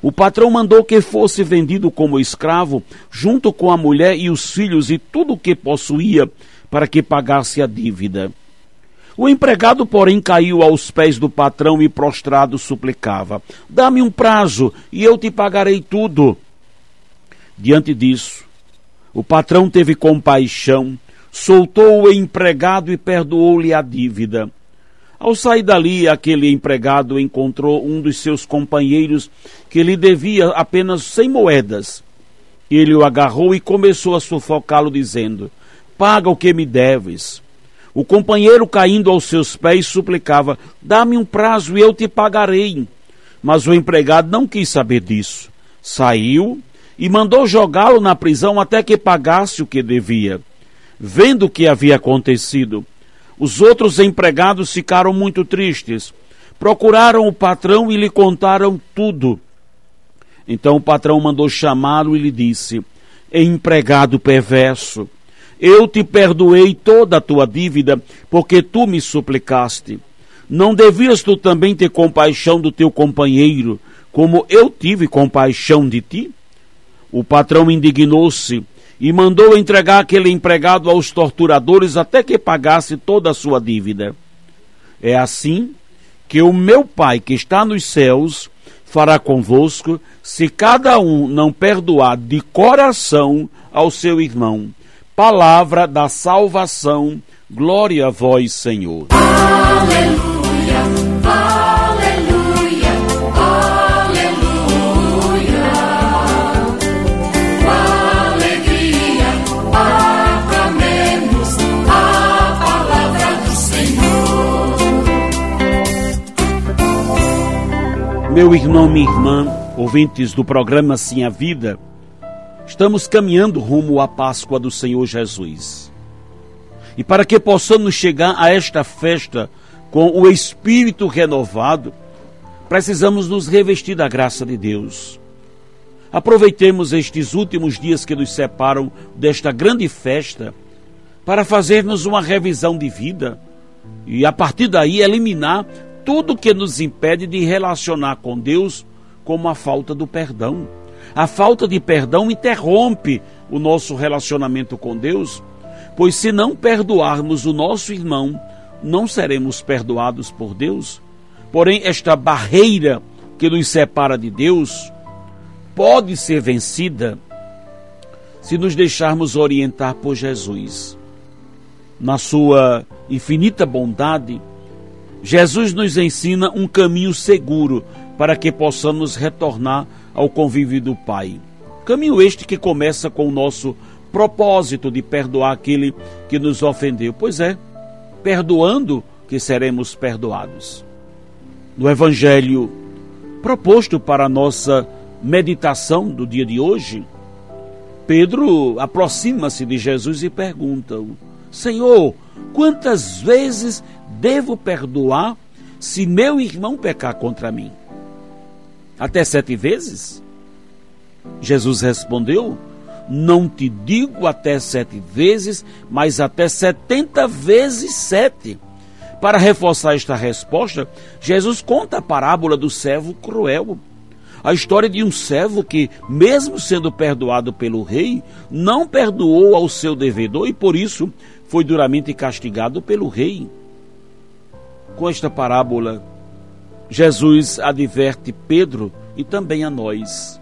o patrão mandou que fosse vendido como escravo, junto com a mulher e os filhos e tudo o que possuía, para que pagasse a dívida. O empregado, porém, caiu aos pés do patrão e prostrado suplicava: Dá-me um prazo e eu te pagarei tudo. Diante disso, o patrão teve compaixão, soltou o empregado e perdoou-lhe a dívida. Ao sair dali, aquele empregado encontrou um dos seus companheiros que lhe devia apenas cem moedas. Ele o agarrou e começou a sufocá-lo, dizendo: Paga o que me deves. O companheiro, caindo aos seus pés, suplicava: Dá-me um prazo e eu te pagarei. Mas o empregado não quis saber disso. Saiu e mandou jogá-lo na prisão até que pagasse o que devia. Vendo o que havia acontecido, os outros empregados ficaram muito tristes. Procuraram o patrão e lhe contaram tudo. Então o patrão mandou chamá-lo e lhe disse: Empregado perverso, eu te perdoei toda a tua dívida, porque tu me suplicaste. Não devias tu também ter compaixão do teu companheiro, como eu tive compaixão de ti? O patrão indignou-se e mandou entregar aquele empregado aos torturadores até que pagasse toda a sua dívida. É assim que o meu Pai que está nos céus fará convosco, se cada um não perdoar de coração ao seu irmão. Palavra da salvação, glória a vós, Senhor. Aleluia. Meu irmão, minha irmã, ouvintes do programa Sim a Vida, estamos caminhando rumo à Páscoa do Senhor Jesus. E para que possamos chegar a esta festa com o espírito renovado, precisamos nos revestir da graça de Deus. Aproveitemos estes últimos dias que nos separam desta grande festa para fazermos uma revisão de vida e, a partir daí, eliminar tudo que nos impede de relacionar com Deus, como a falta do perdão. A falta de perdão interrompe o nosso relacionamento com Deus, pois se não perdoarmos o nosso irmão, não seremos perdoados por Deus. Porém, esta barreira que nos separa de Deus pode ser vencida se nos deixarmos orientar por Jesus. Na sua infinita bondade, Jesus nos ensina um caminho seguro para que possamos retornar ao convívio do Pai. Caminho este que começa com o nosso propósito de perdoar aquele que nos ofendeu. Pois é, perdoando que seremos perdoados. No Evangelho proposto para a nossa meditação do dia de hoje, Pedro aproxima-se de Jesus e pergunta: Senhor, quantas vezes devo perdoar se meu irmão pecar contra mim? Até sete vezes? Jesus respondeu: Não te digo até sete vezes, mas até setenta vezes sete. Para reforçar esta resposta, Jesus conta a parábola do servo cruel. A história de um servo que, mesmo sendo perdoado pelo rei, não perdoou ao seu devedor e por isso foi duramente castigado pelo rei. Com esta parábola, Jesus adverte Pedro e também a nós.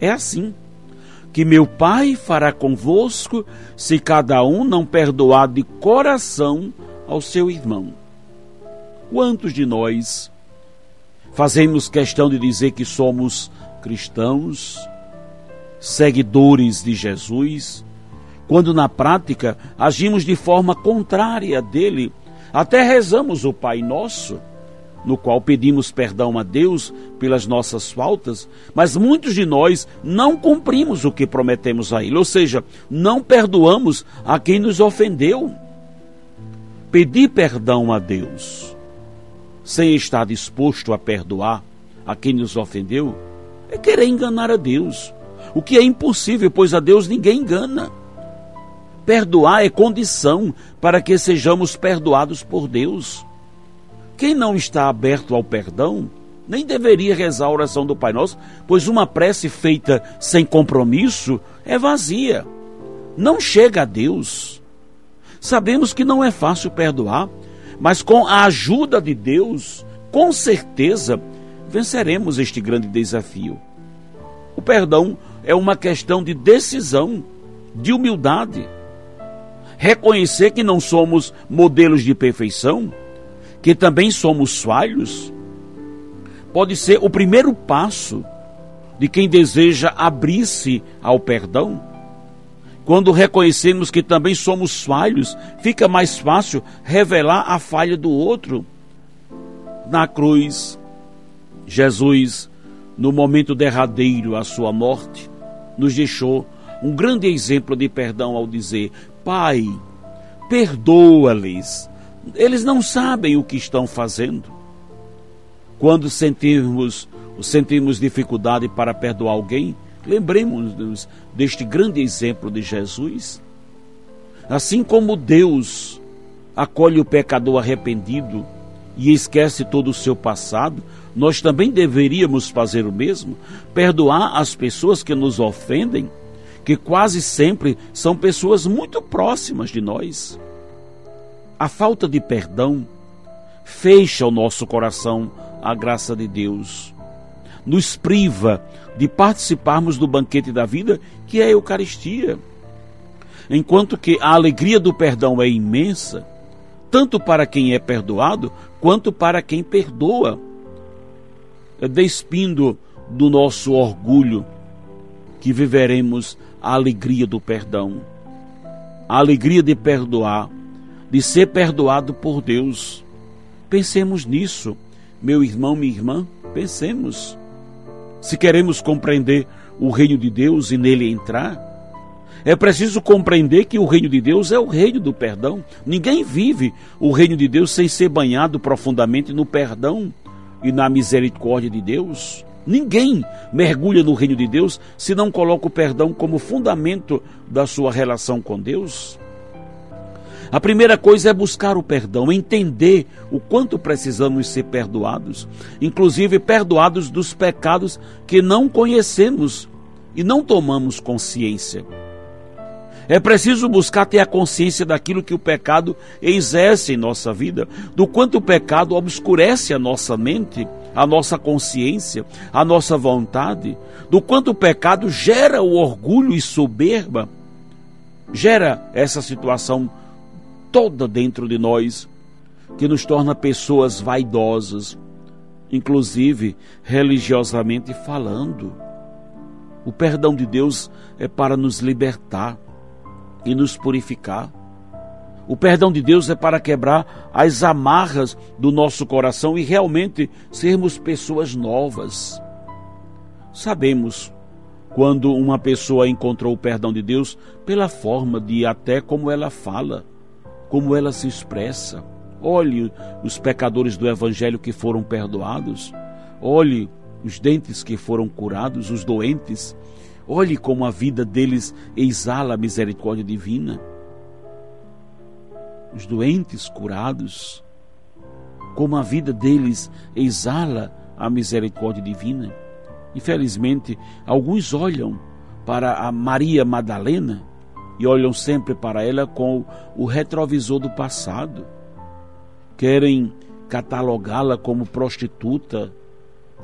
É assim que meu Pai fará convosco se cada um não perdoar de coração ao seu irmão. Quantos de nós fazemos questão de dizer que somos cristãos, seguidores de Jesus, quando na prática agimos de forma contrária dele, até rezamos o Pai Nosso, no qual pedimos perdão a Deus pelas nossas faltas, mas muitos de nós não cumprimos o que prometemos a Ele, ou seja, não perdoamos a quem nos ofendeu. Pedir perdão a Deus, sem estar disposto a perdoar a quem nos ofendeu, é querer enganar a Deus, o que é impossível, pois a Deus ninguém engana. Perdoar é condição para que sejamos perdoados por Deus. Quem não está aberto ao perdão, nem deveria rezar a oração do Pai Nosso, pois uma prece feita sem compromisso é vazia. Não chega a Deus. Sabemos que não é fácil perdoar, mas com a ajuda de Deus, com certeza, venceremos este grande desafio. O perdão é uma questão de decisão, de humildade. Reconhecer que não somos modelos de perfeição, que também somos falhos, pode ser o primeiro passo de quem deseja abrir-se ao perdão. Quando reconhecemos que também somos falhos, fica mais fácil revelar a falha do outro. Na cruz, Jesus, no momento derradeiro à sua morte, nos deixou um grande exemplo de perdão ao dizer: Pai, perdoa-lhes, eles não sabem o que estão fazendo. Quando sentirmos, sentimos dificuldade para perdoar alguém, lembremos-nos deste grande exemplo de Jesus. Assim como Deus acolhe o pecador arrependido e esquece todo o seu passado, nós também deveríamos fazer o mesmo, perdoar as pessoas que nos ofendem, que quase sempre são pessoas muito próximas de nós. A falta de perdão fecha o nosso coração à graça de Deus, nos priva de participarmos do banquete da vida, que é a Eucaristia. Enquanto que a alegria do perdão é imensa, tanto para quem é perdoado quanto para quem perdoa, despindo do nosso orgulho que viveremos a alegria do perdão, a alegria de perdoar de ser perdoado por Deus. Pensemos nisso, meu irmão, minha irmã, pensemos. Se queremos compreender o reino de Deus e nele entrar, é preciso compreender que o reino de Deus é o reino do perdão. Ninguém vive o reino de Deus sem ser banhado profundamente no perdão e na misericórdia de Deus. Ninguém mergulha no reino de Deus se não coloca o perdão como fundamento da sua relação com Deus. A primeira coisa é buscar o perdão, entender o quanto precisamos ser perdoados, inclusive perdoados dos pecados que não conhecemos e não tomamos consciência. É preciso buscar ter a consciência daquilo que o pecado exerce em nossa vida, do quanto o pecado obscurece a nossa mente, a nossa consciência, a nossa vontade, do quanto o pecado gera o orgulho e soberba, gera essa situação toda dentro de nós que nos torna pessoas vaidosas, inclusive religiosamente falando. O perdão de Deus é para nos libertar e nos purificar. O perdão de Deus é para quebrar as amarras do nosso coração e realmente sermos pessoas novas. Sabemos quando uma pessoa encontrou o perdão de Deus pela forma de até como ela fala como ela se expressa. Olhe os pecadores do Evangelho que foram perdoados. Olhe os dentes que foram curados, os doentes. Olhe como a vida deles exala a misericórdia divina. Os doentes curados, como a vida deles exala a misericórdia divina. Infelizmente, alguns olham para a Maria Madalena e olham sempre para ela com o retrovisor do passado. Querem catalogá-la como prostituta,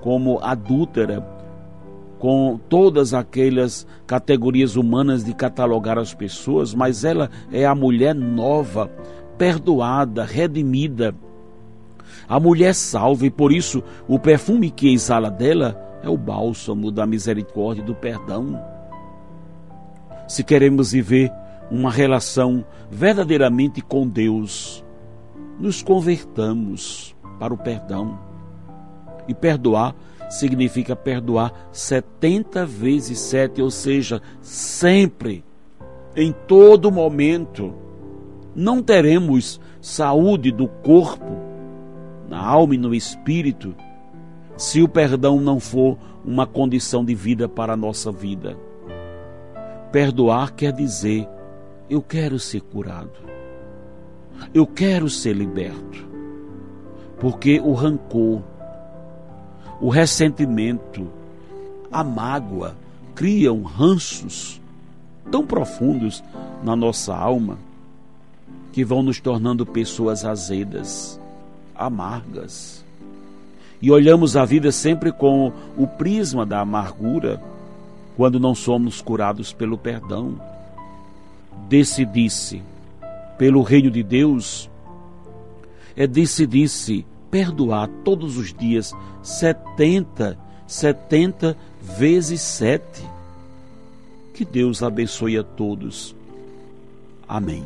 como adúltera, com todas aquelas categorias humanas de catalogar as pessoas, mas ela é a mulher nova, perdoada, redimida, a mulher salva, e por isso o perfume que exala dela é o bálsamo da misericórdia e do perdão. Se queremos viver uma relação verdadeiramente com Deus, nos convertamos para o perdão. E perdoar significa perdoar 70 vezes 7, ou seja, sempre, em todo momento. Não teremos saúde do corpo, na alma e no espírito, se o perdão não for uma condição de vida para a nossa vida. Perdoar quer dizer: eu quero ser curado, eu quero ser liberto, porque o rancor, o ressentimento, a mágoa criam ranços tão profundos na nossa alma que vão nos tornando pessoas azedas, amargas. E olhamos a vida sempre com o prisma da amargura quando não somos curados pelo perdão. Decidir-se pelo reino de Deus é decidir-se perdoar todos os dias 70, 70 vezes 7. Que Deus abençoe a todos. Amém.